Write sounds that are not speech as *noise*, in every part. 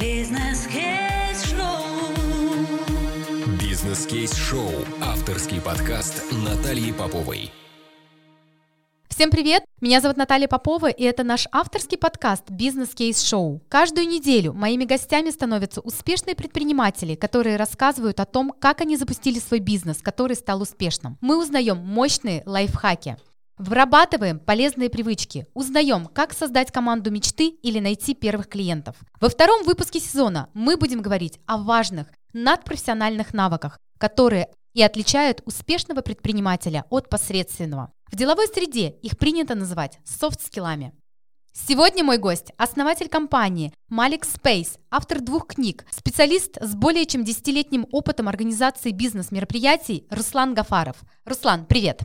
Бизнес-кейс-шоу. Бизнес-кейс-шоу. Авторский подкаст Натальи Поповой. Всем привет! Меня зовут Наталья Попова, и это наш авторский подкаст «Бизнес Кейс Шоу». Каждую неделю моими гостями становятся успешные предприниматели, которые рассказывают о том, как они запустили свой бизнес, который стал успешным. Мы узнаем мощные лайфхаки. Вырабатываем полезные привычки, узнаем, как создать команду мечты или найти первых клиентов. Во втором выпуске сезона мы будем говорить о важных надпрофессиональных навыках, которые и отличают успешного предпринимателя от посредственного. В деловой среде их принято называть софт-скиллами. Сегодня мой гость – основатель компании Malik Space, автор двух книг, специалист с более чем десятилетним опытом организации бизнес-мероприятий Руслан Гафаров. Руслан, привет!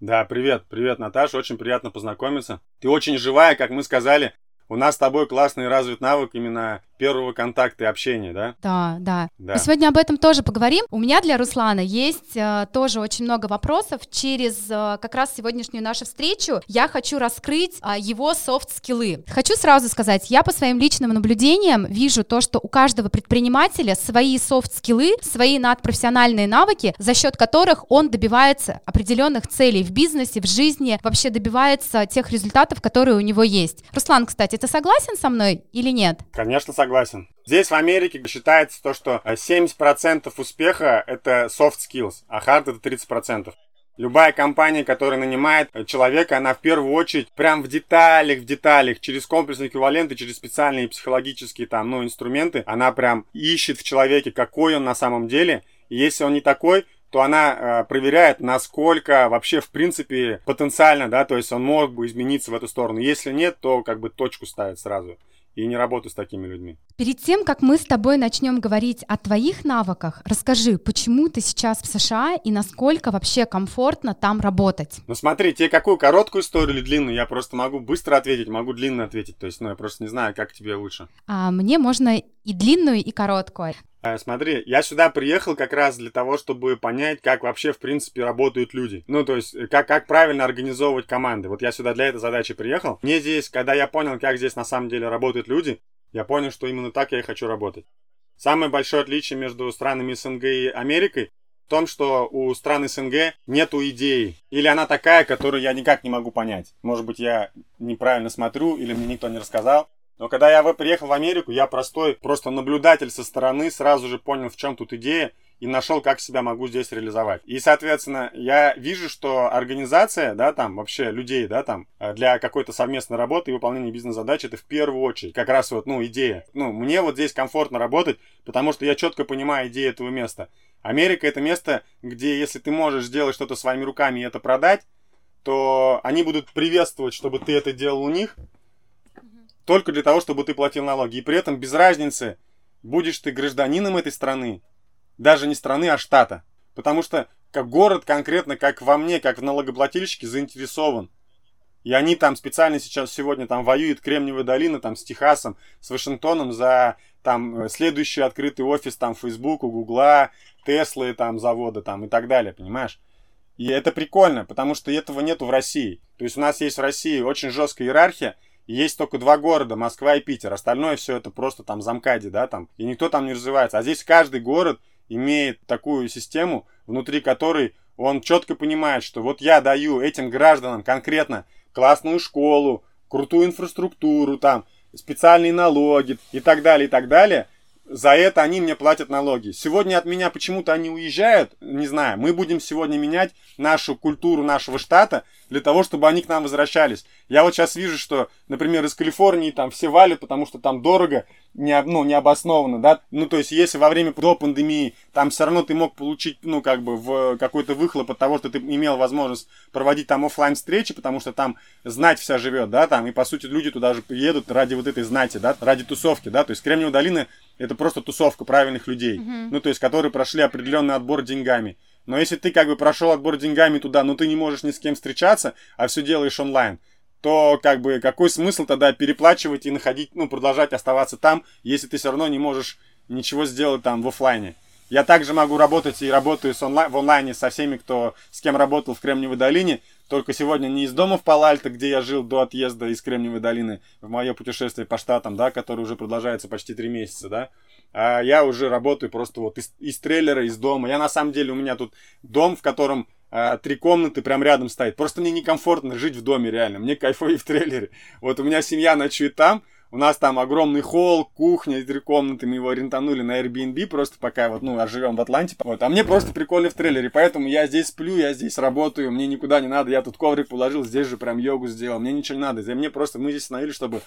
Да, привет, привет, Наташа, очень приятно познакомиться. Ты очень живая, как мы сказали. У нас с тобой классный развит навык именно первого контакта и общения, да? Да, да. Да. Мы сегодня об этом тоже поговорим. У меня для Руслана есть э, тоже очень много вопросов. Через э, как раз сегодняшнюю нашу встречу я хочу раскрыть э, его софт-скиллы. Хочу сразу сказать, я по своим личным наблюдениям вижу то, что у каждого предпринимателя свои софт-скиллы, свои надпрофессиональные навыки, за счет которых он добивается определенных целей в бизнесе, в жизни, вообще добивается тех результатов, которые у него есть. Руслан, кстати, ты согласен со мной или нет? Конечно, согласен. Здесь в Америке считается то, что э, 70% успеха это soft skills, а hard это 30%. Любая компания, которая нанимает э, человека, она в первую очередь прям в деталях, в деталях, через комплексные эквиваленты, через специальные психологические там, ну, инструменты, она прям ищет в человеке, какой он на самом деле. И если он не такой, то она э, проверяет, насколько вообще в принципе потенциально, да, то есть он мог бы измениться в эту сторону. Если нет, то как бы точку ставит сразу. И не работаю с такими людьми. Перед тем, как мы с тобой начнем говорить о твоих навыках, расскажи, почему ты сейчас в США и насколько вообще комфортно там работать? Ну смотри, тебе какую короткую историю или длинную? Я просто могу быстро ответить, могу длинно ответить. То есть, ну, я просто не знаю, как тебе лучше. А, мне можно и длинную, и короткую. Э, Смотри, я сюда приехал как раз для того, чтобы понять, как вообще, в принципе, работают люди. Ну, то есть, э, как, как правильно организовывать команды. Вот я сюда для этой задачи приехал. Мне здесь, когда я понял, как здесь на самом деле работают люди, я понял, что именно так я и хочу работать. Самое большое отличие между странами СНГ и Америкой в том, что у стран СНГ нету идеи. Или она такая, которую я никак не могу понять. Может быть, я неправильно смотрю, или мне никто не рассказал. Но когда я приехал в Америку, я простой, просто наблюдатель со стороны, сразу же понял, в чем тут идея, и нашел, как себя могу здесь реализовать. И, соответственно, я вижу, что организация, да, там, вообще людей, да, там, э, для какой-то совместной работы и выполнения бизнес-задач, это в первую очередь как раз вот, ну, идея. Ну, мне вот здесь комфортно работать, потому что я четко понимаю идею этого места. Америка это место, где если ты можешь сделать что-то своими руками и это продать, то они будут приветствовать, чтобы ты это делал у них, только для того, чтобы ты платил налоги. И при этом без разницы, будешь ты гражданином этой страны, даже не страны, а штата. Потому что как город конкретно, как во мне, как в налогоплательщике, заинтересован. И они там специально сейчас сегодня там воюют Кремниевая долина там с Техасом, с Вашингтоном за там э, следующий открытый офис там Фейсбука, Гугла, Теслы там завода там и так далее, понимаешь? И это прикольно, потому что этого нету в России. То есть у нас есть в России очень жесткая иерархия, есть только два города, Москва и Питер. Остальное все это просто там замкади, да, там. И никто там не развивается. А здесь каждый город имеет такую систему, внутри которой он четко понимает, что вот я даю этим гражданам конкретно классную школу, крутую инфраструктуру, там, специальные налоги и так далее, и так далее. За это они мне платят налоги. Сегодня от меня почему-то они уезжают, не знаю. Мы будем сегодня менять нашу культуру нашего штата для того, чтобы они к нам возвращались. Я вот сейчас вижу, что, например, из Калифорнии там все валят, потому что там дорого, не, ну, необоснованно, да. Ну, то есть, если во время до пандемии там все равно ты мог получить, ну, как бы, в какой-то выхлоп от того, что ты имел возможность проводить там оффлайн встречи, потому что там знать вся живет, да, там, и по сути люди туда же приедут ради вот этой знати, да, ради тусовки, да, то есть Кремниевая долина это просто тусовка правильных людей, ну, то есть, которые прошли определенный отбор деньгами. Но если ты как бы прошел отбор деньгами туда, но ты не можешь ни с кем встречаться, а все делаешь онлайн, то как бы какой смысл тогда переплачивать и находить, ну, продолжать оставаться там, если ты все равно не можешь ничего сделать там в оффлайне. Я также могу работать и работаю с онлайн, в онлайне со всеми, кто с кем работал в Кремниевой долине, только сегодня не из дома в Палальто, где я жил до отъезда из Кремниевой долины в мое путешествие по штатам, да, которое уже продолжается почти три месяца, да, а я уже работаю просто вот из, из трейлера, из дома. Я на самом деле, у меня тут дом, в котором а, три комнаты прям рядом стоит. Просто мне некомфортно жить в доме реально. Мне кайфовее в трейлере. Вот у меня семья ночует там, у нас там огромный холл, кухня, три комнаты, мы его аренданули на Airbnb, просто пока вот, ну, живем в Атланте. Вот. А мне просто прикольно в трейлере, поэтому я здесь сплю, я здесь работаю, мне никуда не надо, я тут коврик положил, здесь же прям йогу сделал, мне ничего не надо. Мне просто, мы здесь остановились, чтобы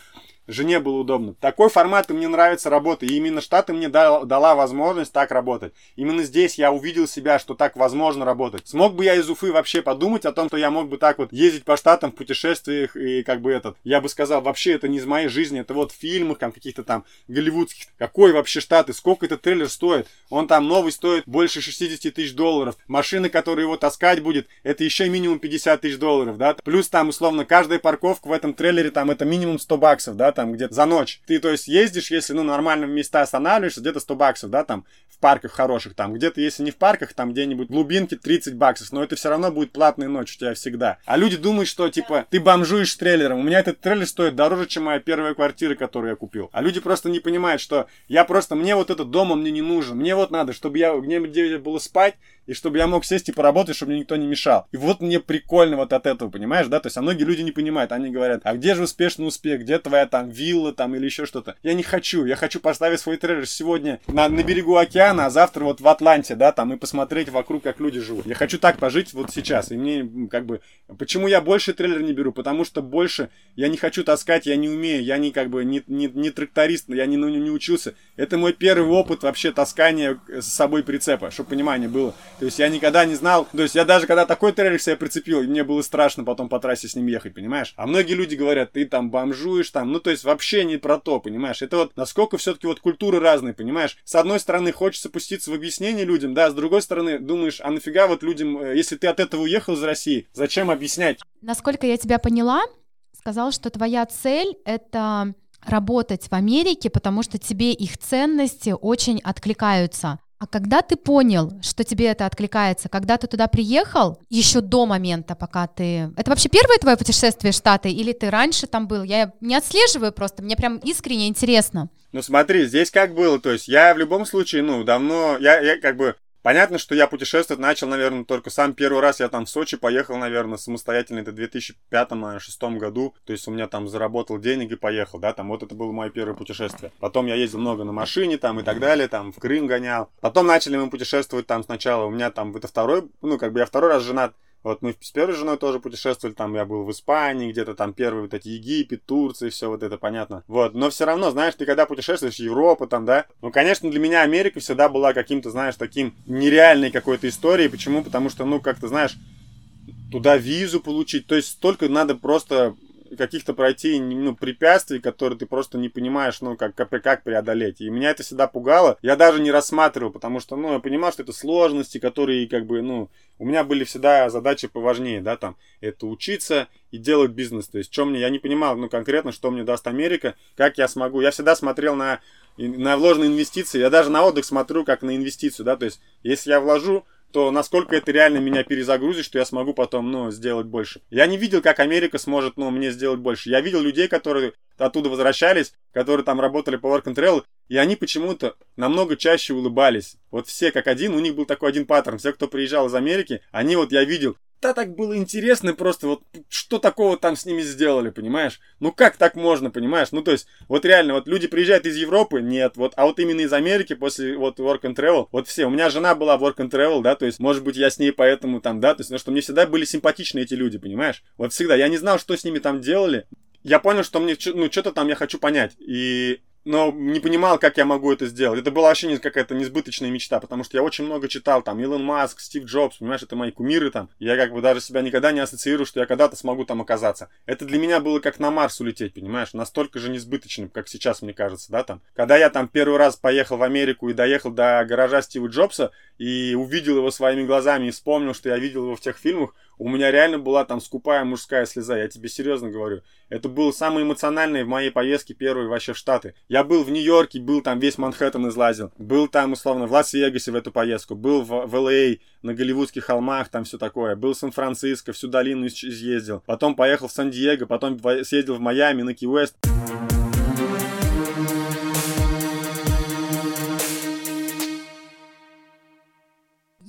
жене было удобно. Такой формат и мне нравится работа, и именно Штаты мне дал, дала возможность так работать. Именно здесь я увидел себя, что так возможно работать. Смог бы я из Уфы вообще подумать о том, что я мог бы так вот ездить по Штатам в путешествиях и как бы этот, я бы сказал, вообще это не из моей жизни, это вот фильмах, там каких-то там голливудских. Какой вообще Штаты, сколько этот трейлер стоит? Он там новый стоит больше 60 тысяч долларов. Машина, которая его таскать будет, это еще минимум 50 тысяч долларов, да? Плюс там условно каждая парковка в этом трейлере там это минимум 100 баксов, да? там где-то за ночь. Ты, то есть, ездишь, если, ну, нормально в места останавливаешься, где-то 100 баксов, да, там, в парках хороших, там, где-то, если не в парках, там, где-нибудь в глубинке 30 баксов, но это все равно будет платная ночь у тебя всегда. А люди думают, что, типа, ты бомжуешь трейлером. У меня этот трейлер стоит дороже, чем моя первая квартира, которую я купил. А люди просто не понимают, что я просто, мне вот этот дом, он мне не нужен. Мне вот надо, чтобы я, мне где было спать, и чтобы я мог сесть и поработать, чтобы мне никто не мешал. И вот мне прикольно вот от этого, понимаешь, да? То есть, а многие люди не понимают, они говорят, а где же успешный успех, где твоя там вилла там или еще что-то? Я не хочу, я хочу поставить свой трейлер сегодня на, на берегу океана, а завтра вот в Атланте, да, там, и посмотреть вокруг, как люди живут. Я хочу так пожить вот сейчас, и мне, как бы, почему я больше трейлер не беру? Потому что больше я не хочу таскать, я не умею, я не, как бы, не, не, не тракторист, я не, ну, не учился. Это мой первый опыт вообще таскания с собой прицепа, чтобы понимание было. То есть я никогда не знал, то есть я даже когда такой трейлер себе прицепил, мне было страшно потом по трассе с ним ехать, понимаешь? А многие люди говорят, ты там бомжуешь, там, ну то есть вообще не про то, понимаешь? Это вот насколько все-таки вот культуры разные, понимаешь? С одной стороны хочется пуститься в объяснение людям, да, с другой стороны думаешь, а нафига вот людям, э, если ты от этого уехал из России, зачем объяснять? Насколько я тебя поняла, сказал, что твоя цель это работать в Америке, потому что тебе их ценности очень откликаются. А когда ты понял, что тебе это откликается, когда ты туда приехал, еще до момента, пока ты... Это вообще первое твое путешествие в Штаты, или ты раньше там был? Я не отслеживаю просто, мне прям искренне интересно. Ну смотри, здесь как было, то есть я в любом случае, ну, давно, я, я как бы Понятно, что я путешествовать начал, наверное, только сам первый раз. Я там в Сочи поехал, наверное, самостоятельно. Это в 2005-2006 году. То есть у меня там заработал денег и поехал, да, там вот это было мое первое путешествие. Потом я ездил много на машине там и так далее, там в Крым гонял. Потом начали мы путешествовать там сначала. У меня там это второй, ну, как бы я второй раз женат. Вот мы с первой женой тоже путешествовали, там я был в Испании, где-то там первые вот эти Египет, Турция, все вот это понятно. Вот, но все равно, знаешь, ты когда путешествуешь, Европа там, да, ну, конечно, для меня Америка всегда была каким-то, знаешь, таким нереальной какой-то историей. Почему? Потому что, ну, как-то, знаешь, туда визу получить, то есть столько надо просто каких-то пройти ну, препятствий, которые ты просто не понимаешь, ну, как, как, как преодолеть. И меня это всегда пугало. Я даже не рассматривал, потому что, ну, я понимал, что это сложности, которые, как бы, ну, у меня были всегда задачи поважнее, да, там, это учиться и делать бизнес. То есть, что мне, я не понимал, ну, конкретно, что мне даст Америка, как я смогу. Я всегда смотрел на, на вложенные инвестиции, я даже на отдых смотрю как на инвестицию, да, то есть, если я вложу то насколько это реально меня перезагрузит, что я смогу потом, ну, сделать больше. Я не видел, как Америка сможет, ну, мне сделать больше. Я видел людей, которые оттуда возвращались, которые там работали по work and travel, и они почему-то намного чаще улыбались. Вот все как один, у них был такой один паттерн. Все, кто приезжал из Америки, они вот я видел, да так было интересно просто, вот что такого там с ними сделали, понимаешь? Ну как так можно, понимаешь? Ну то есть, вот реально, вот люди приезжают из Европы, нет, вот, а вот именно из Америки после вот work and travel, вот все, у меня жена была в work and travel, да, то есть, может быть, я с ней поэтому там, да, то есть, ну что мне всегда были симпатичны эти люди, понимаешь? Вот всегда, я не знал, что с ними там делали, я понял, что мне, ну, что-то там я хочу понять. И но не понимал, как я могу это сделать. Это была вообще какая-то несбыточная мечта, потому что я очень много читал, там, Илон Маск, Стив Джобс, понимаешь, это мои кумиры там. Я как бы даже себя никогда не ассоциирую, что я когда-то смогу там оказаться. Это для меня было как на Марс улететь, понимаешь, настолько же несбыточным, как сейчас, мне кажется, да, там. Когда я там первый раз поехал в Америку и доехал до гаража Стива Джобса и увидел его своими глазами и вспомнил, что я видел его в тех фильмах, у меня реально была там скупая мужская слеза, я тебе серьезно говорю. Это было самое эмоциональное в моей поездке первой вообще в Штаты. Я был в Нью-Йорке, был там весь Манхэттен излазил. Был там, условно, в Лас-Вегасе в эту поездку. Был в, в Л.А., на Голливудских холмах, там все такое. Был в Сан-Франциско, всю долину изъездил. Потом поехал в Сан-Диего, потом съездил в Майами, на Ки-Уэст.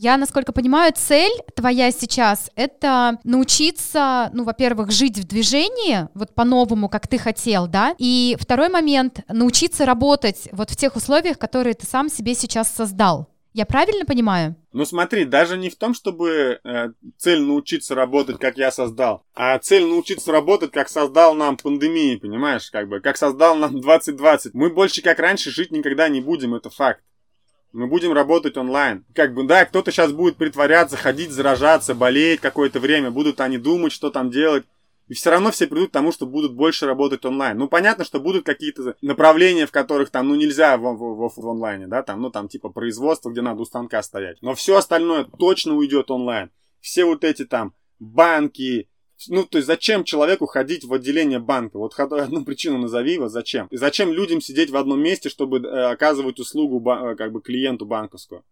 Я, насколько понимаю, цель твоя сейчас — это научиться, ну, во-первых, жить в движении, вот по-новому, как ты хотел, да, и второй момент — научиться работать вот в тех условиях, которые ты сам себе сейчас создал. Я правильно понимаю? Ну смотри, даже не в том, чтобы э, цель научиться работать, как я создал, а цель научиться работать, как создал нам пандемии, понимаешь, как бы, как создал нам 2020. Мы больше как раньше жить никогда не будем, это факт. Мы будем работать онлайн. Как бы, да, кто-то сейчас будет притворяться, ходить, заражаться, болеть какое-то время, будут они думать, что там делать. И все равно все придут к тому, что будут больше работать онлайн. Ну, понятно, что будут какие-то направления, в которых там, ну, нельзя в, в, в, в онлайне, да, там, ну, там, типа производство, где надо у станка стоять. Но все остальное точно уйдет онлайн. Все вот эти там банки, ну, то есть зачем человеку ходить в отделение банка? Вот одну причину назови, вот зачем. И зачем людям сидеть в одном месте, чтобы э, оказывать услугу э, как бы клиенту банковскую?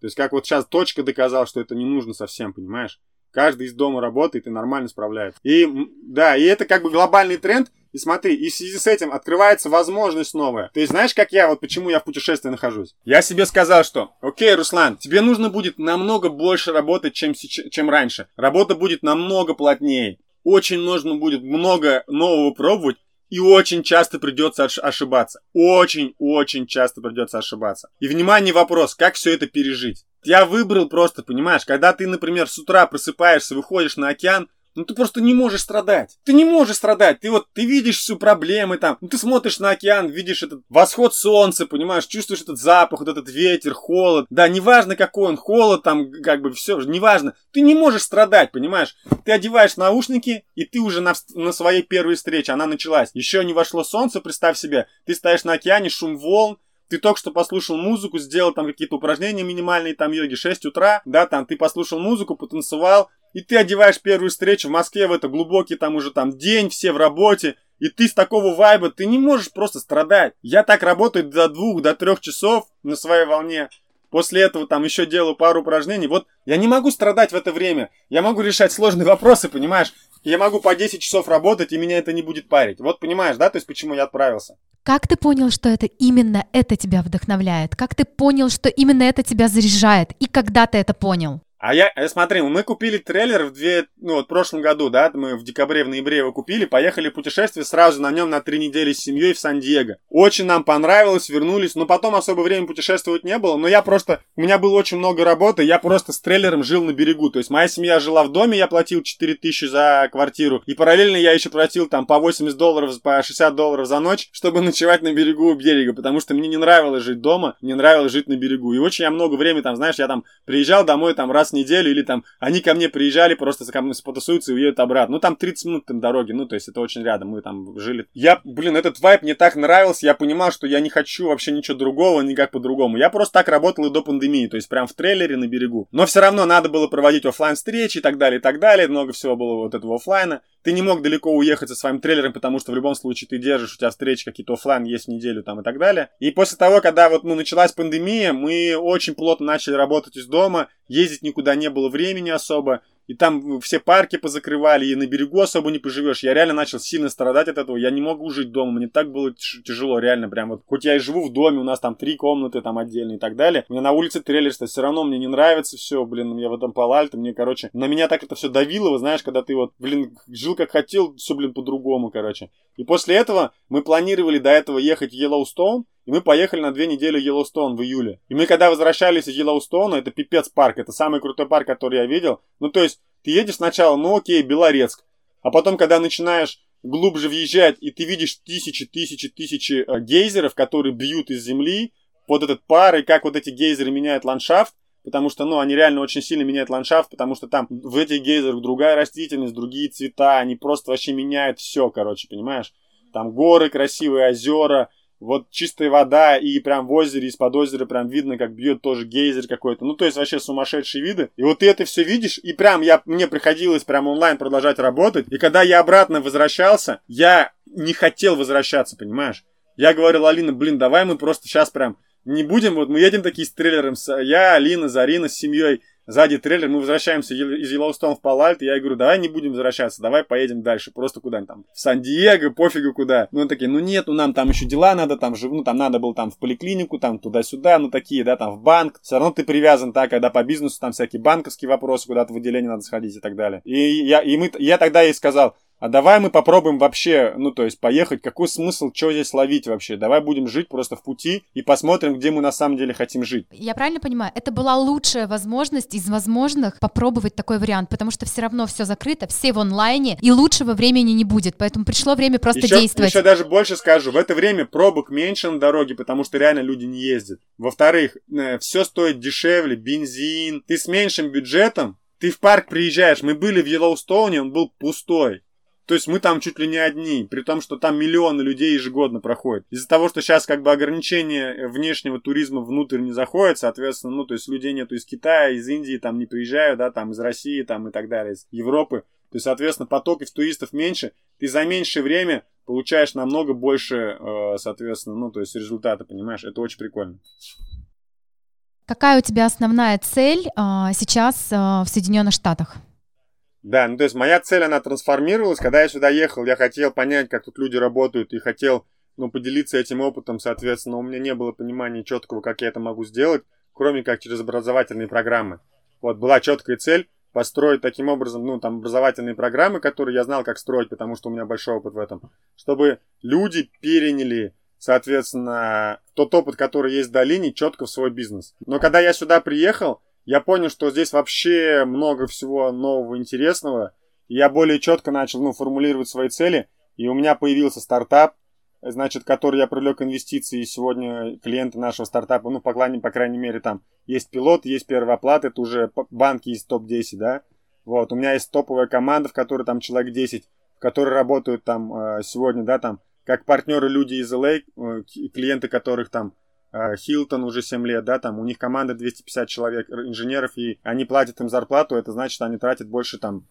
То есть как вот сейчас точка доказал, что это не нужно совсем, понимаешь? Каждый из дома работает и нормально справляется. И да, и это как бы глобальный тренд, и смотри, и в связи с этим открывается возможность новая. Ты знаешь, как я, вот почему я в путешествии нахожусь? Я себе сказал, что, окей, Руслан, тебе нужно будет намного больше работать, чем, чем раньше. Работа будет намного плотнее. Очень нужно будет много нового пробовать, и очень часто придется ошибаться. Очень-очень часто придется ошибаться. И внимание, вопрос, как все это пережить? Я выбрал просто, понимаешь, когда ты, например, с утра просыпаешься, выходишь на океан, ну ты просто не можешь страдать. Ты не можешь страдать. Ты вот, ты видишь всю проблемы там. Ну ты смотришь на океан, видишь этот восход солнца, понимаешь, чувствуешь этот запах, вот этот ветер, холод. Да, неважно какой он, холод там, как бы все, неважно. Ты не можешь страдать, понимаешь. Ты одеваешь наушники, и ты уже на, на своей первой встрече, она началась. Еще не вошло солнце, представь себе. Ты стоишь на океане, шум волн, ты только что послушал музыку, сделал там какие-то упражнения минимальные, там йоги 6 утра, да, там ты послушал музыку, потанцевал, и ты одеваешь первую встречу в Москве в это глубокий там уже там день, все в работе, и ты с такого вайба, ты не можешь просто страдать. Я так работаю до двух, до трех часов на своей волне. После этого там еще делаю пару упражнений. Вот я не могу страдать в это время. Я могу решать сложные вопросы, понимаешь? Я могу по 10 часов работать, и меня это не будет парить. Вот понимаешь, да, то есть почему я отправился? Как ты понял, что это именно это тебя вдохновляет? Как ты понял, что именно это тебя заряжает? И когда ты это понял? А я, э, смотри, мы купили трейлер в две, ну вот в прошлом году, да, мы в декабре, в ноябре его купили, поехали в путешествие сразу на нем на три недели с семьей в Сан-Диего. Очень нам понравилось, вернулись, но потом особо времени путешествовать не было, но я просто, у меня было очень много работы, я просто с трейлером жил на берегу, то есть моя семья жила в доме, я платил 4 тысячи за квартиру, и параллельно я еще платил там по 80 долларов, по 60 долларов за ночь, чтобы *laughs* ночевать на берегу у берега, потому что мне не нравилось жить дома, мне нравилось жить на берегу, и очень я много времени там, знаешь, я там приезжал домой там раз неделю, или там они ко мне приезжали, просто ко мне потусуются и уедут обратно. Ну, там 30 минут там дороги, ну, то есть это очень рядом, мы там жили. Я, блин, этот вайп мне так нравился, я понимал, что я не хочу вообще ничего другого, никак по-другому. Я просто так работал и до пандемии, то есть прям в трейлере на берегу. Но все равно надо было проводить офлайн встречи и так далее, и так далее. Много всего было вот этого офлайна. Ты не мог далеко уехать со своим трейлером, потому что в любом случае ты держишь, у тебя встречи какие-то офлайн есть в неделю там и так далее. И после того, когда вот, ну, началась пандемия, мы очень плотно начали работать из дома, ездить никуда не было времени особо и там все парки позакрывали, и на берегу особо не поживешь. Я реально начал сильно страдать от этого. Я не могу жить дома, мне так было тяжело, реально, прям вот. Хоть я и живу в доме, у нас там три комнаты там отдельные и так далее. Мне на улице трейлерство, все равно мне не нравится все, блин, я в этом палальто, мне, короче, на меня так это все давило, вы знаешь, когда ты вот, блин, жил как хотел, все, блин, по-другому, короче. И после этого мы планировали до этого ехать в Йеллоустоун, и мы поехали на две недели в Йеллоустоун в июле. И мы когда возвращались из Йеллоустоуна, это пипец парк, это самый крутой парк, который я видел. Ну, то есть, ты едешь сначала, ну окей, Белорецк. А потом, когда начинаешь глубже въезжать, и ты видишь тысячи, тысячи, тысячи э, гейзеров, которые бьют из земли, под этот пар, и как вот эти гейзеры меняют ландшафт, потому что, ну, они реально очень сильно меняют ландшафт, потому что там в этих гейзерах другая растительность, другие цвета, они просто вообще меняют все, короче, понимаешь? Там горы, красивые озера, вот чистая вода, и прям в озере, из-под озера прям видно, как бьет тоже гейзер какой-то. Ну, то есть вообще сумасшедшие виды. И вот ты это все видишь, и прям я, мне приходилось прям онлайн продолжать работать. И когда я обратно возвращался, я не хотел возвращаться, понимаешь? Я говорил, Алина, блин, давай мы просто сейчас прям не будем, вот мы едем такие с трейлером, я, Алина, Зарина с семьей, сзади трейлер, мы возвращаемся из Йеллоустон в Палальт, я говорю, давай не будем возвращаться, давай поедем дальше, просто куда-нибудь там, в Сан-Диего, пофигу куда. Ну, такие, ну нет, ну нам там еще дела надо, там же, ну там надо было там в поликлинику, там туда-сюда, ну такие, да, там в банк. Все равно ты привязан, так, когда по бизнесу там всякие банковские вопросы, куда-то в отделение надо сходить и так далее. И я, и мы, я тогда ей сказал, а давай мы попробуем вообще, ну, то есть поехать, какой смысл, что здесь ловить вообще? Давай будем жить просто в пути и посмотрим, где мы на самом деле хотим жить. Я правильно понимаю, это была лучшая возможность из возможных попробовать такой вариант, потому что все равно все закрыто, все в онлайне, и лучшего времени не будет, поэтому пришло время просто еще, действовать. Еще даже больше скажу, в это время пробок меньше на дороге, потому что реально люди не ездят. Во-вторых, э, все стоит дешевле, бензин, ты с меньшим бюджетом, ты в парк приезжаешь, мы были в Йеллоустоуне, он был пустой. То есть мы там чуть ли не одни, при том, что там миллионы людей ежегодно проходят. Из-за того, что сейчас как бы ограничение внешнего туризма внутрь не заходит, соответственно, ну, то есть людей нету из Китая, из Индии, там не приезжают, да, там из России, там и так далее, из Европы. То есть, соответственно, потоков туристов меньше, ты за меньшее время получаешь намного больше, э, соответственно, ну, то есть результата, понимаешь? Это очень прикольно. Какая у тебя основная цель а, сейчас а, в Соединенных Штатах? Да, ну то есть моя цель, она трансформировалась. Когда я сюда ехал, я хотел понять, как тут люди работают, и хотел, ну, поделиться этим опытом, соответственно, у меня не было понимания четкого, как я это могу сделать, кроме как через образовательные программы. Вот, была четкая цель построить таким образом, ну, там, образовательные программы, которые я знал, как строить, потому что у меня большой опыт в этом, чтобы люди переняли, соответственно, тот опыт, который есть в долине, четко в свой бизнес. Но когда я сюда приехал, я понял, что здесь вообще много всего нового, интересного. Я более четко начал ну, формулировать свои цели. И у меня появился стартап, значит, который я привлек инвестиции. И сегодня клиенты нашего стартапа, ну, по, по крайней мере, там есть пилот, есть первая оплата, это уже банки из топ-10, да. Вот, у меня есть топовая команда, в которой там человек 10, в которой работают там э, сегодня, да, там, как партнеры люди из LA, э, клиенты которых там Хилтон уже 7 лет, да, там у них команда 250 человек инженеров, и они платят им зарплату, это значит, они тратят больше там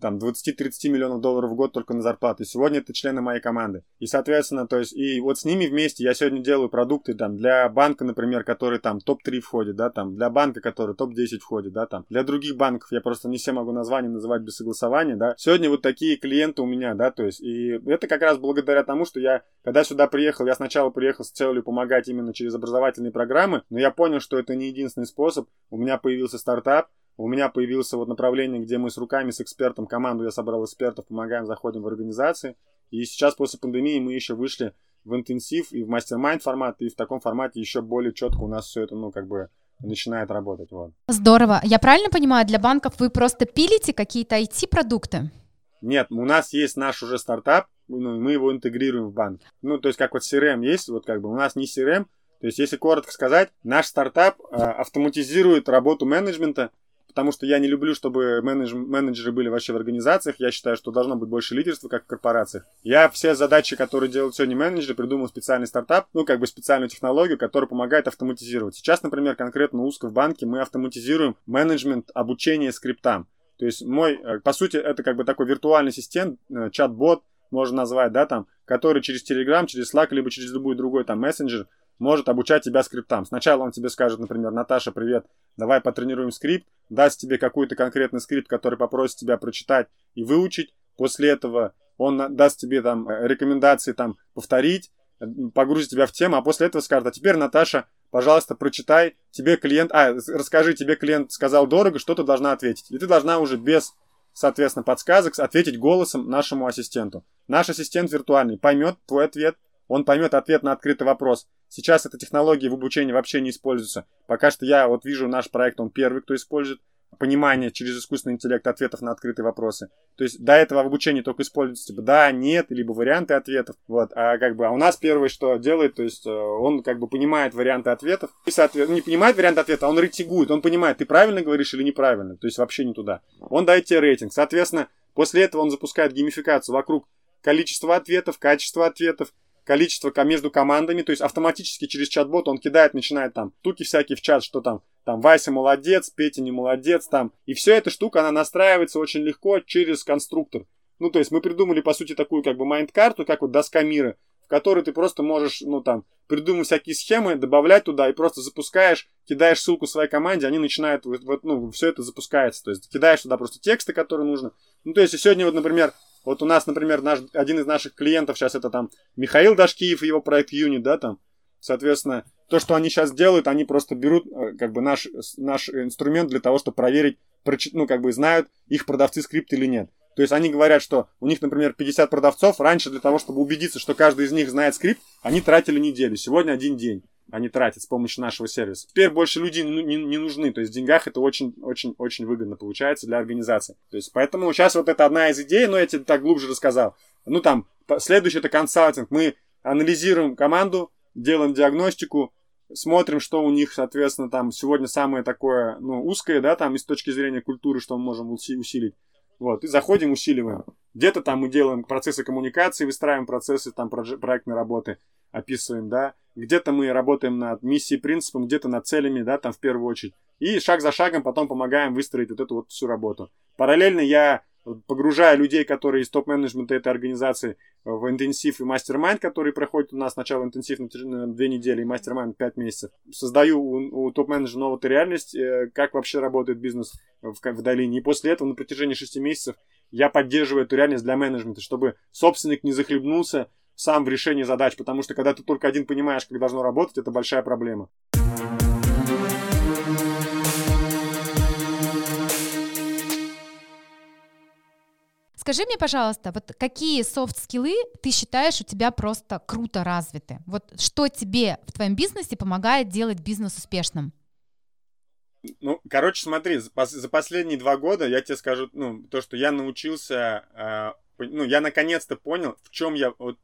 там 20-30 миллионов долларов в год только на зарплату. Сегодня это члены моей команды. И, соответственно, то есть, и вот с ними вместе я сегодня делаю продукты там для банка, например, который там топ-3 входит, да, там, для банка, который топ-10 входит, да, там, для других банков я просто не все могу названия называть без согласования, да. Сегодня вот такие клиенты у меня, да, то есть, и это как раз благодаря тому, что я, когда сюда приехал, я сначала приехал с целью помогать именно через образовательные программы, но я понял, что это не единственный способ. У меня появился стартап, у меня появилось вот направление, где мы с руками, с экспертом, команду я собрал экспертов, помогаем, заходим в организации. И сейчас после пандемии мы еще вышли в интенсив и в мастер-майнд формат, и в таком формате еще более четко у нас все это, ну, как бы начинает работать. Вот. Здорово. Я правильно понимаю, для банков вы просто пилите какие-то IT-продукты? Нет, у нас есть наш уже стартап, ну, мы его интегрируем в банк. Ну, то есть, как вот CRM есть, вот как бы у нас не CRM, то есть, если коротко сказать, наш стартап э, автоматизирует работу менеджмента потому что я не люблю, чтобы менедж, менеджеры были вообще в организациях. Я считаю, что должно быть больше лидерства, как в корпорациях. Я все задачи, которые делают сегодня менеджеры, придумал специальный стартап, ну, как бы специальную технологию, которая помогает автоматизировать. Сейчас, например, конкретно узко в банке мы автоматизируем менеджмент обучения скриптам. То есть мой, э, по сути, это как бы такой виртуальный ассистент, э, чат-бот, можно назвать, да, там, который через Telegram, через Slack, либо через любой другой там мессенджер может обучать тебя скриптам. Сначала он тебе скажет, например, Наташа, привет, давай потренируем скрипт, даст тебе какой-то конкретный скрипт, который попросит тебя прочитать и выучить. После этого он даст тебе там э, рекомендации там повторить, э, погрузит тебя в тему, а после этого скажет, а теперь, Наташа, пожалуйста, прочитай, тебе клиент, а, расскажи, тебе клиент сказал дорого, что ты должна ответить. И ты должна уже без, соответственно, подсказок ответить голосом нашему ассистенту. Наш ассистент виртуальный поймет твой ответ, он поймет ответ на открытый вопрос. Сейчас эта технология в обучении вообще не используется. Пока что я вот вижу наш проект, он первый, кто использует понимание через искусственный интеллект ответов на открытые вопросы. То есть до этого в обучении только используется типа да, нет, либо варианты ответов. Вот, а как бы, а у нас первое, что делает, то есть э, он как бы понимает варианты ответов. И, соответственно, не понимает вариант ответа, он рейтингует, он понимает, ты правильно говоришь или неправильно. То есть вообще не туда. Он дает тебе рейтинг. Соответственно, после этого он запускает геймификацию вокруг количества ответов, качества ответов, количество между командами, то есть автоматически через чат-бот он кидает, начинает там туки всякие в чат, что там, там Вася молодец, Петя не молодец, там. И все эта штука, она настраивается очень легко через конструктор. Ну, то есть мы придумали, по сути, такую как бы майнд-карту, как вот доска мира, в которой ты просто можешь, ну, там, придумать всякие схемы, добавлять туда и просто запускаешь, кидаешь ссылку своей команде, они начинают, вот, вот, ну, все это запускается. То есть кидаешь туда просто тексты, которые нужно. Ну, то есть сегодня вот, например, вот у нас, например, наш, один из наших клиентов сейчас это там Михаил Дашкиев и его проект Юнит, да, там, соответственно, то, что они сейчас делают, они просто берут, э, как бы, наш, наш инструмент для того, чтобы проверить, ну, как бы, знают их продавцы скрипт или нет. То есть они говорят, что у них, например, 50 продавцов. Раньше для того, чтобы убедиться, что каждый из них знает скрипт, они тратили неделю. Сегодня один день они тратят с помощью нашего сервиса. Теперь больше людей не, не, нужны. То есть в деньгах это очень-очень-очень выгодно получается для организации. То есть поэтому сейчас вот это одна из идей, но я тебе так глубже рассказал. Ну там, следующий это консалтинг. Мы анализируем команду, делаем диагностику, смотрим, что у них, соответственно, там сегодня самое такое, ну, узкое, да, там, и с точки зрения культуры, что мы можем усилить. Вот, и заходим, усиливаем. Где-то там мы делаем процессы коммуникации, выстраиваем процессы там проектной работы, описываем, да. Где-то мы работаем над миссией, принципом, где-то над целями, да, там в первую очередь. И шаг за шагом потом помогаем выстроить вот эту вот всю работу. Параллельно я погружая людей, которые из топ-менеджмента этой организации в интенсив и mastermind, который проходит у нас сначала интенсив на две недели и mastermind 5 месяцев. Создаю у, у топ-менеджера новую реальность, э, как вообще работает бизнес в, в долине. И после этого на протяжении 6 месяцев я поддерживаю эту реальность для менеджмента, чтобы собственник не захлебнулся сам в решении задач, потому что когда ты только один понимаешь, как должно работать, это большая проблема. Скажи мне, пожалуйста, вот какие софт-скиллы ты считаешь у тебя просто круто развиты? Вот что тебе в твоем бизнесе помогает делать бизнес успешным? Ну, короче, смотри, за последние два года я тебе скажу, ну, то, что я научился, э, ну, я наконец-то понял, в чем я, вот,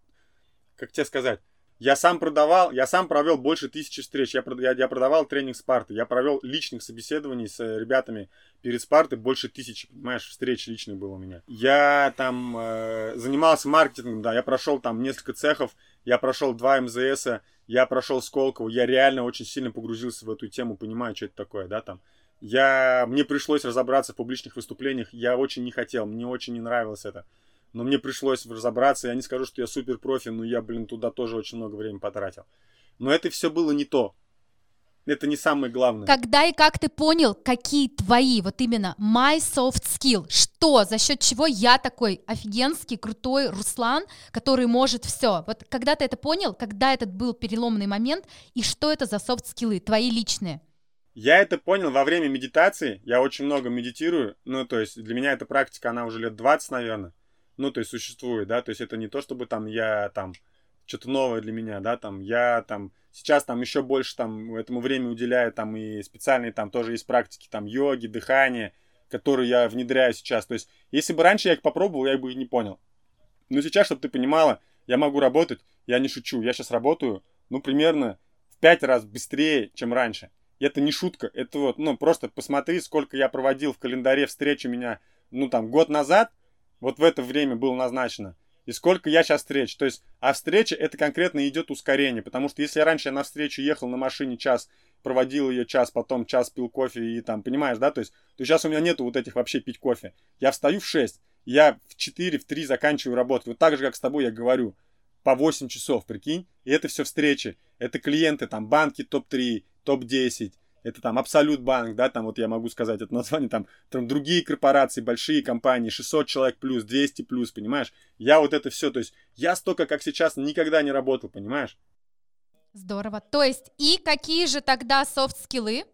как тебе сказать, я сам продавал, я сам провел больше тысячи встреч. Я, я, я продавал тренинг Спарты. Я провел личных собеседований с э, ребятами перед Спартой. Больше тысячи, понимаешь, встреч личных было у меня. Я там э, занимался маркетингом, да. Я прошел там несколько цехов. Я прошел два МЗС. Я прошел Сколково. Я реально очень сильно погрузился в эту тему. Понимаю, что это такое, да, там. Я, мне пришлось разобраться в публичных выступлениях. Я очень не хотел. Мне очень не нравилось это но мне пришлось разобраться. Я не скажу, что я супер профи, но я, блин, туда тоже очень много времени потратил. Но это все было не то. Это не самое главное. Когда и как ты понял, какие твои, вот именно my soft skill, что, за счет чего я такой офигенский, крутой Руслан, который может все. Вот когда ты это понял, когда этот был переломный момент, и что это за soft скиллы, твои личные? Я это понял во время медитации. Я очень много медитирую. Ну, то есть для меня эта практика, она уже лет 20, наверное ну, то есть существует, да, то есть это не то, чтобы там я там что-то новое для меня, да, там я там сейчас там еще больше там этому время уделяю там и специальные там тоже есть практики там йоги, дыхания, которые я внедряю сейчас. То есть если бы раньше я их попробовал, я бы их не понял. Но сейчас, чтобы ты понимала, я могу работать, я не шучу, я сейчас работаю, ну, примерно в пять раз быстрее, чем раньше. И это не шутка, это вот, ну, просто посмотри, сколько я проводил в календаре встреч у меня, ну, там, год назад, вот в это время было назначено. И сколько я сейчас встреч. То есть, а встреча это конкретно идет ускорение. Потому что если раньше я на встречу ехал на машине час, проводил ее час, потом час пил кофе и там, понимаешь, да, то есть, то сейчас у меня нету вот этих вообще пить кофе. Я встаю в 6, я в 4, в 3 заканчиваю работать. Вот так же, как с тобой я говорю, по 8 часов, прикинь. И это все встречи. Это клиенты, там, банки топ-3, топ-10, это там Абсолют Банк, да, там вот я могу сказать это название, там, там другие корпорации, большие компании, 600 человек плюс, 200 плюс, понимаешь? Я вот это все, то есть я столько, как сейчас, никогда не работал, понимаешь? Здорово. То есть и какие же тогда soft skill ы?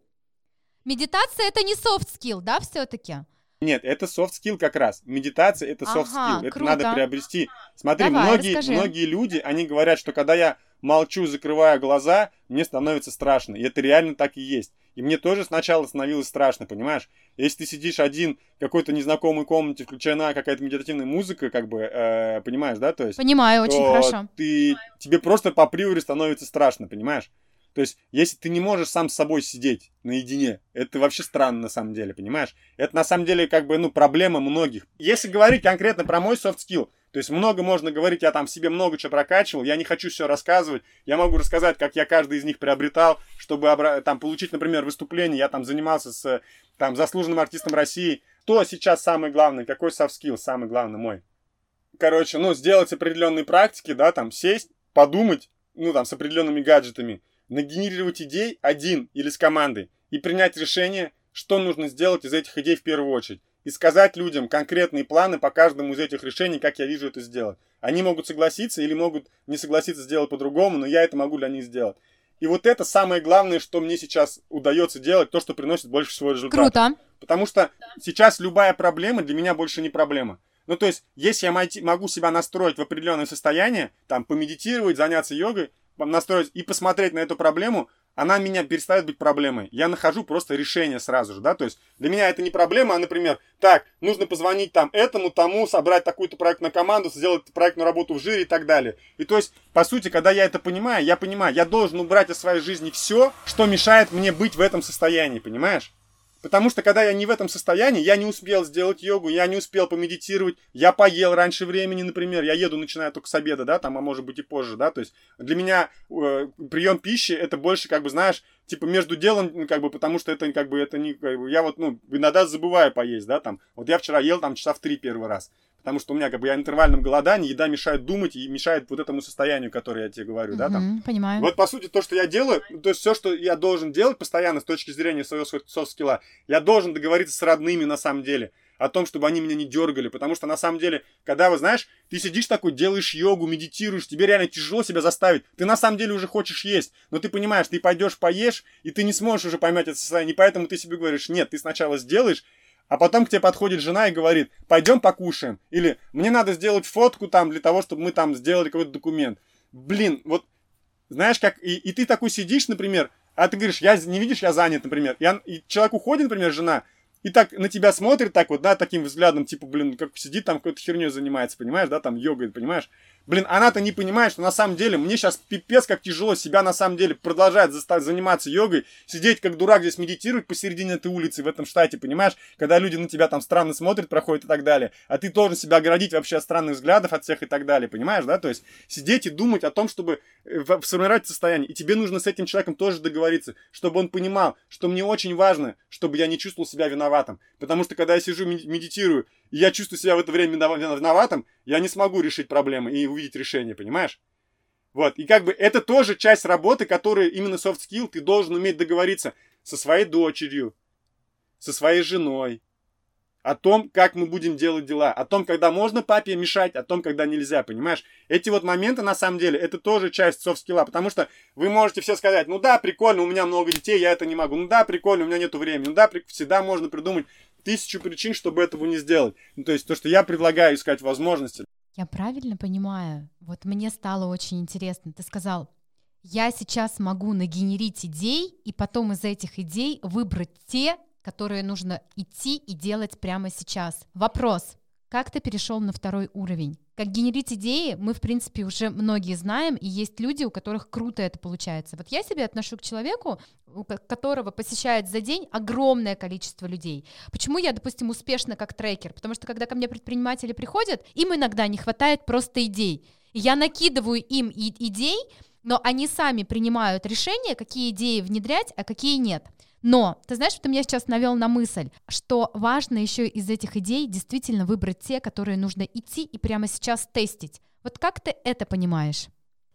Медитация это не soft skill, да, все-таки? Нет, это soft skill как раз. Медитация это soft skill. Ага, это круто. надо приобрести. Смотри, Давай, многие, расскажи. многие люди, они говорят, что когда я молчу, закрывая глаза, мне становится страшно. И это реально так и есть. И мне тоже сначала становилось страшно, понимаешь? Если ты сидишь один в какой-то незнакомой комнате, включена какая-то медитативная музыка, как бы, э, понимаешь, да, то есть... Понимаю, очень хорошо. Ты, тебе просто по приоре становится страшно, понимаешь? То есть, если ты не можешь сам с собой сидеть наедине, это вообще странно на самом деле, понимаешь? Это на самом деле как бы, ну, проблема многих. Если говорить конкретно про мой soft skill, То есть много можно говорить, я там себе много чего прокачивал, я не хочу все рассказывать. Я могу рассказать, как я каждый из них приобретал, чтобы там получить, например, выступление. Я там занимался с там, заслуженным артистом России. Что сейчас самое главное? Какой skill самый главный мой? Короче, ну, сделать определенные практики, да, там, сесть, подумать, ну, там, с определенными гаджетами, нагенерировать идей один или с командой и принять решение, что нужно сделать из этих идей в первую очередь и сказать людям конкретные планы по каждому из этих решений, как я вижу это сделать. Они могут согласиться или могут не согласиться сделать по-другому, но я это могу для них сделать. И вот это самое главное, что мне сейчас удается делать, то, что приносит больше всего результата. Круто. Потому что сейчас любая проблема для меня больше не проблема. Ну, то есть, если я могу себя настроить в определенное состояние, там, помедитировать, заняться йогой, настроить и посмотреть на эту проблему, она меня перестает быть проблемой. Я нахожу просто решение сразу же, да, то есть для меня это не проблема, а, например, так, нужно позвонить там этому, тому, собрать такую-то проектную команду, сделать проектную работу в жире и так далее. И то есть, по сути, когда я это понимаю, я понимаю, я должен убрать из своей жизни все, что мешает мне быть в этом состоянии, понимаешь? Потому что когда я не в этом состоянии, я не успел сделать йогу, я не успел помедитировать, я поел раньше времени, например, я еду, начиная только с обеда, да, там, а может быть и позже, да, то есть для меня э, прием пищи это больше, как бы, знаешь, типа между делом, ну, как бы, потому что это, как бы, это не, как бы, я вот, ну, иногда забываю поесть, да, там, вот я вчера ел там часа в три первый раз, Потому что у меня как бы я интервальном голодании, еда мешает думать и мешает вот этому состоянию, которое я тебе говорю, да, там. Понимаю. Вот, по сути, то, что я делаю, то есть все, что я должен делать постоянно с точки зрения своего софт-скилла, я должен договориться с родными на самом деле о том, чтобы они меня не дергали, потому что на самом деле, когда вы знаешь, ты сидишь такой, делаешь йогу, медитируешь, тебе реально тяжело себя заставить, ты на самом деле уже хочешь есть, но ты понимаешь, ты пойдешь поешь, и ты не сможешь уже поймать это состояние, поэтому ты себе говоришь, нет, ты сначала сделаешь, а потом к тебе подходит жена и говорит, пойдем покушаем. Или мне надо сделать фотку там для того, чтобы мы там сделали какой-то документ. Блин, вот знаешь как, и, и ты такой сидишь, например, а ты говоришь, я не видишь, я занят, например. И, он, и человек уходит, например, жена, и так на тебя смотрит так вот, да, таким взглядом, типа, блин, как сидит там какой-то херней занимается, понимаешь, да, там йогой, понимаешь? Блин, она-то не понимает, что на самом деле мне сейчас пипец как тяжело себя на самом деле продолжать заниматься йогой, сидеть как дурак здесь медитировать посередине этой улицы в этом штате, понимаешь? Когда люди на тебя там странно смотрят, проходят и так далее. А ты должен себя оградить вообще от странных взглядов от всех и так далее, понимаешь, да? То есть сидеть и думать о том, чтобы э, сформировать состояние. И тебе нужно с этим человеком тоже договориться, чтобы он понимал, что мне очень важно, чтобы я не чувствовал себя виноватым. Потому что когда я сижу медитирую и я чувствую себя в это время виноватым, я не смогу решить проблемы и увидеть решение, понимаешь? Вот, и как бы это тоже часть работы, которая именно soft skill, ты должен уметь договориться со своей дочерью, со своей женой, о том, как мы будем делать дела, о том, когда можно папе мешать, о том, когда нельзя, понимаешь? Эти вот моменты, на самом деле, это тоже часть софт-скилла, потому что вы можете все сказать, ну да, прикольно, у меня много детей, я это не могу, ну да, прикольно, у меня нету времени, ну да, всегда можно придумать тысячу причин, чтобы этого не сделать. Ну, то есть то, что я предлагаю искать возможности. Я правильно понимаю? Вот мне стало очень интересно. Ты сказал, я сейчас могу нагенерить идей и потом из этих идей выбрать те, которые нужно идти и делать прямо сейчас. Вопрос. Как ты перешел на второй уровень? Как генерить идеи, мы, в принципе, уже многие знаем, и есть люди, у которых круто это получается. Вот я себя отношу к человеку, у которого посещает за день огромное количество людей. Почему я, допустим, успешна как трекер? Потому что когда ко мне предприниматели приходят, им иногда не хватает просто идей. Я накидываю им идей, но они сами принимают решение, какие идеи внедрять, а какие нет. Но, ты знаешь, ты меня сейчас навел на мысль, что важно еще из этих идей действительно выбрать те, которые нужно идти и прямо сейчас тестить. Вот как ты это понимаешь?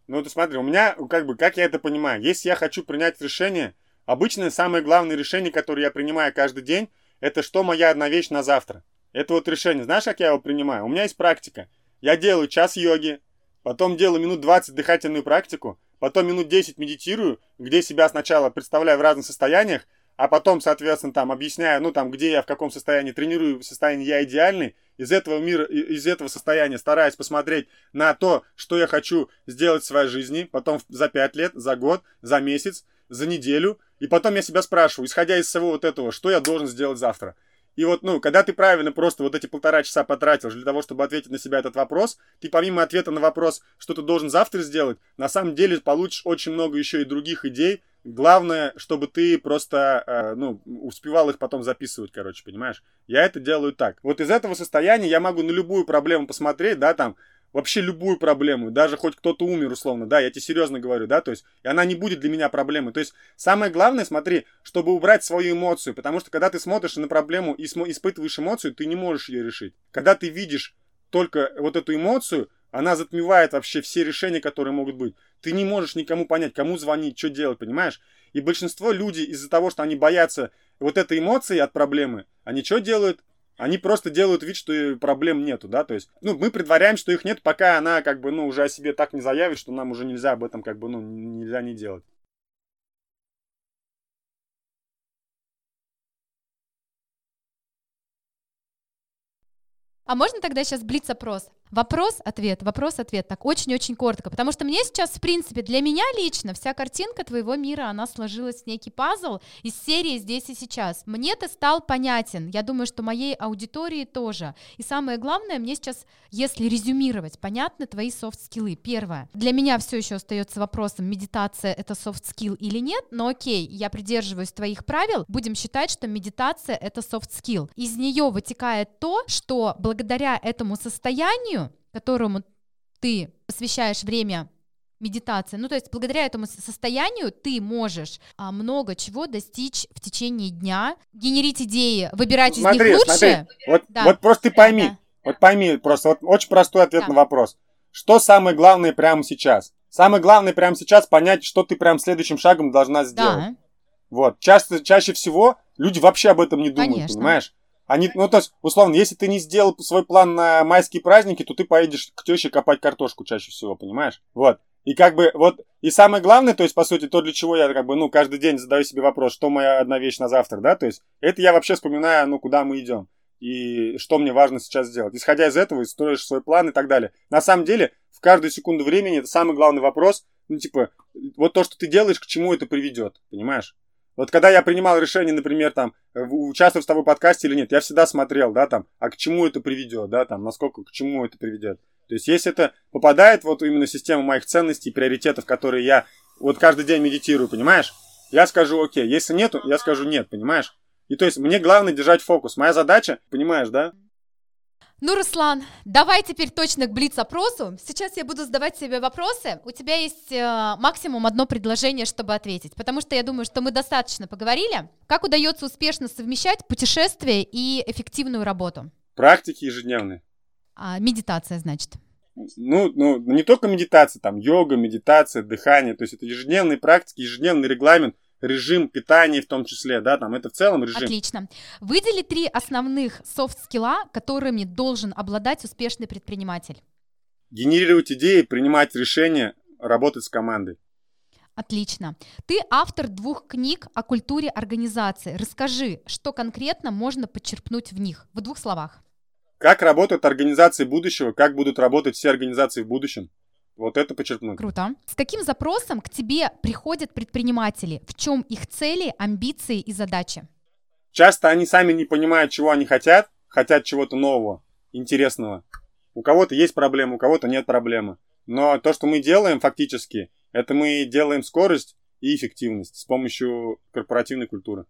Ну, ты смотри, у меня, как бы, как я это понимаю, если я хочу принять решение, обычно самое главное решение, которое я принимаю каждый день, это что моя одна вещь на завтра. Это вот решение, знаешь, как я его принимаю? У меня есть практика. Я делаю час йоги, потом делаю минут 20 дыхательную практику, потом минут 10 медитирую, где себя сначала представляю в разных состояниях, а потом, соответственно, там объясняю, ну, там, где я, в каком состоянии тренирую, в состоянии я идеальный, из этого мира, из этого состояния стараюсь посмотреть на то, что я хочу сделать в своей жизни, потом за 5 лет, за год, за месяц, за неделю, и потом я себя спрашиваю, исходя из всего вот этого, что я должен сделать завтра. И вот, ну, когда ты правильно просто вот эти полтора часа потратил для того, чтобы ответить на себя этот вопрос, ты помимо ответа на вопрос, что ты должен завтра сделать, на самом деле получишь очень много еще и других идей Главное, чтобы ты просто, э, ну, успевал их потом записывать, короче, понимаешь? Я это делаю так. Вот из этого состояния я могу на любую проблему посмотреть, да, там, вообще любую проблему, даже хоть кто-то умер условно, да, я тебе серьезно говорю, да, то есть, и она не будет для меня проблемой. То есть, самое главное, смотри, чтобы убрать свою эмоцию, потому что когда ты смотришь на проблему и испытываешь эмоцию, ты не можешь ее решить. Когда ты видишь только вот эту эмоцию, она затмевает вообще все решения, которые могут быть. Ты не можешь никому понять, кому звонить, что делать, понимаешь? И большинство людей из-за того, что они боятся вот этой эмоции от проблемы, они что делают? Они просто делают вид, что проблем нету, да, то есть, ну, мы предваряем, что их нет, пока она, как бы, ну, уже о себе так не заявит, что нам уже нельзя об этом, как бы, ну, нельзя не делать. А можно тогда сейчас блиц-опрос? Вопрос-ответ, вопрос-ответ, так очень-очень коротко, потому что мне сейчас, в принципе, для меня лично вся картинка твоего мира, она сложилась в некий пазл из серии «Здесь и сейчас». Мне ты стал понятен, я думаю, что моей аудитории тоже. И самое главное, мне сейчас, если резюмировать, понятны твои soft skill ы. Первое, для меня все еще остается вопросом, медитация — это soft skill или нет, но окей, я придерживаюсь твоих правил, будем считать, что медитация — это soft skill. Из нее вытекает то, что благодаря этому состоянию которому ты посвящаешь время медитации. Ну, то есть благодаря этому состоянию ты можешь а, много чего достичь в течение дня, генерить идеи, выбирать смотри, из них лучшее. Смотри. Вот, да. вот просто ты пойми, да. вот пойми просто, вот очень простой ответ да. на вопрос. Что самое главное прямо сейчас? Самое главное прямо сейчас понять, что ты прям следующим шагом должна сделать. Да. Вот. Часто, чаще всего люди вообще об этом не думают, Конечно. понимаешь? Они, ну, то есть, условно, если ты не сделал свой план на майские праздники, то ты поедешь к теще копать картошку чаще всего, понимаешь? Вот. И как бы, вот, и самое главное, то есть, по сути, то, для чего я, как бы, ну, каждый день задаю себе вопрос, что моя одна вещь на завтра, да, то есть, это я вообще вспоминаю, ну, куда мы идем и что мне важно сейчас сделать. Исходя из этого, строишь свой план и так далее. На самом деле, в каждую секунду времени это самый главный вопрос, ну, типа, вот то, что ты делаешь, к чему это приведет, понимаешь? Вот когда я принимал решение, например, там, участвовать в тобой подкасте или нет, я всегда смотрел, да, там, а к чему это приведет, да, там, насколько, к чему это приведет. То есть, если это попадает вот именно в систему моих ценностей приоритетов, которые я вот каждый день медитирую, понимаешь, я скажу окей. Если нету, я скажу нет, понимаешь? И то есть, мне главное держать фокус. Моя задача, понимаешь, да? Ну, Руслан, давай теперь точно к блиц-опросу. Сейчас я буду задавать себе вопросы. У тебя есть э, максимум одно предложение, чтобы ответить, потому что я думаю, что мы достаточно поговорили. Как удается успешно совмещать путешествие и эффективную работу? Практики ежедневные. А, медитация, значит. Ну, ну, не только медитация, там йога, медитация, дыхание, то есть это ежедневные практики, ежедневный регламент, режим питания в том числе, да, там это в целом режим. Отлично. Выдели три основных софт-скилла, которыми должен обладать успешный предприниматель. Генерировать идеи, принимать решения, работать с командой. Отлично. Ты автор двух книг о культуре организации. Расскажи, что конкретно можно подчерпнуть в них, в двух словах. Как работают организации будущего, как будут работать все организации в будущем. Вот это подчеркнуть. Круто. С каким запросом к тебе приходят предприниматели? В чем их цели, амбиции и задачи? Часто они сами не понимают, чего они хотят, хотят чего-то нового, интересного. У кого-то есть проблема, у кого-то нет проблемы. Но то, что мы делаем фактически, это мы делаем скорость и эффективность с помощью корпоративной культуры.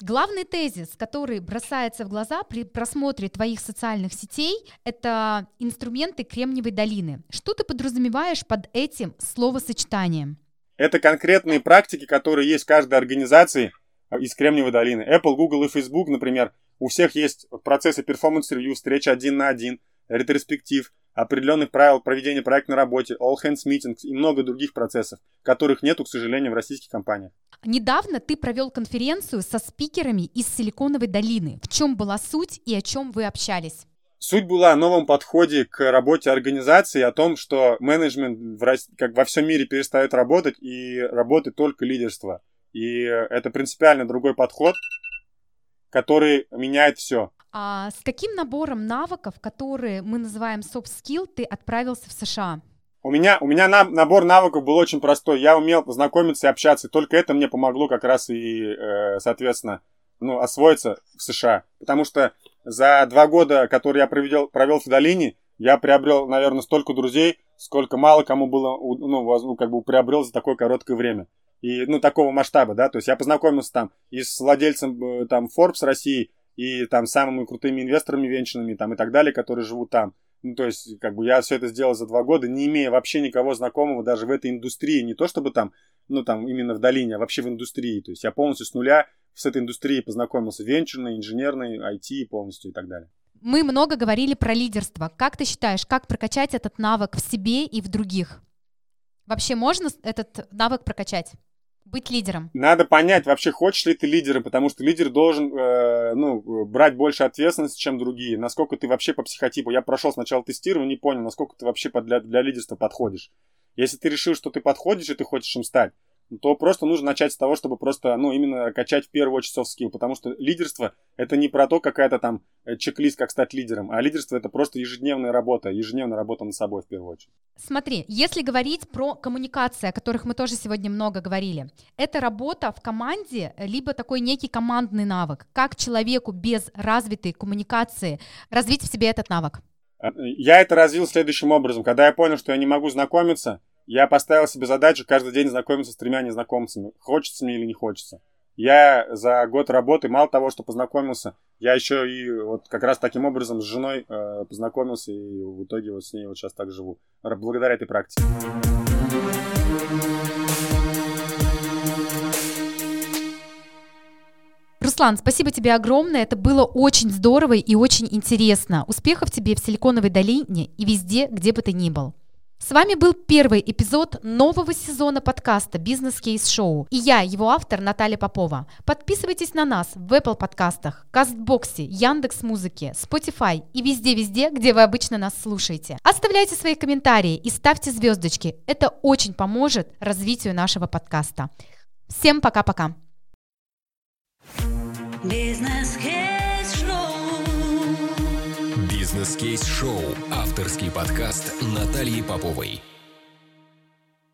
Главный тезис, который бросается в глаза при просмотре твоих социальных сетей, это инструменты Кремниевой долины. Что ты подразумеваешь под этим словосочетанием? Это конкретные практики, которые есть в каждой организации из Кремниевой долины. Apple, Google и Facebook, например, у всех есть процессы performance review, встреча один на один, ретроспектив, определенных правил проведения проекта на работе, all hands meetings и много других процессов, которых нету, к сожалению, в российских компаниях. Недавно ты провел конференцию со спикерами из Силиконовой долины. В чем была суть и о чем вы общались? Суть была о новом подходе к работе организации, о том, что менеджмент в, как во всем мире перестает работать и работает только лидерство. И это принципиально другой подход, который меняет все. А с каким набором навыков, которые мы называем soft skill, ты отправился в США? У меня, у меня на, набор навыков был очень простой. Я умел познакомиться и общаться. Только это мне помогло как раз и, э, соответственно, ну, освоиться в США. Потому что за два года, которые я провел, провел в долине, я приобрел, наверное, столько друзей, сколько мало кому было, ну, как бы приобрел за такое короткое время. И, ну, такого масштаба, да, то есть я познакомился там и с владельцем э, там Forbes России, и там самыми крутыми инвесторами венчурными там и так далее, которые живут там. Ну, то есть, как бы я все это сделал за два года, не имея вообще никого знакомого даже в этой индустрии, не то чтобы там, ну, там, именно в долине, а вообще в индустрии. То есть я полностью с нуля с этой индустрией познакомился, венчурной, инженерной, IT полностью и так далее. Мы много говорили про лидерство. Как ты считаешь, как прокачать этот навык в себе и в других? Вообще можно этот навык прокачать? Быть лидером? Надо понять, вообще хочешь ли ты лидером, потому что лидер должен э, ну, брать больше ответственности, чем другие. Насколько ты вообще по психотипу. Я прошел сначала тестирование, не понял, насколько ты вообще для, для лидерства подходишь. Если ты решил, что ты подходишь и ты хочешь им стать, то просто нужно начать с того, чтобы просто, ну, именно качать в первую очередь soft skill, потому что лидерство это не про то, какая-то там э, чек-лист, как стать лидером, а лидерство это просто ежедневная работа, ежедневная работа над собой в первую очередь. Смотри, если говорить про коммуникации, о которых мы тоже сегодня много говорили, это работа в команде, либо такой некий командный навык. Как человеку без развитой коммуникации развить в себе этот навык? Э, я это развил следующим образом. Когда я понял, что я не могу знакомиться, я поставил себе задачу каждый день знакомиться с тремя незнакомцами. Хочется мне или не хочется. Я за год работы мало того, что познакомился, я еще и вот как раз таким образом с женой э, познакомился и в итоге вот с ней вот сейчас так живу. Благодаря этой практике. Руслан, спасибо тебе огромное. Это было очень здорово и очень интересно. Успехов тебе в Силиконовой долине и везде, где бы ты ни был. С вами был первый эпизод нового сезона подкаста «Бизнес Кейс Шоу» и я, его автор Наталья Попова. Подписывайтесь на нас в Apple подкастах, Кастбоксе, Яндекс Музыке, Spotify и везде-везде, где вы обычно нас слушаете. Оставляйте свои комментарии и ставьте звездочки. Это очень поможет развитию нашего подкаста. Всем пока-пока. Бизнес Бизнес-кейс-шоу. Авторский подкаст Натальи Поповой.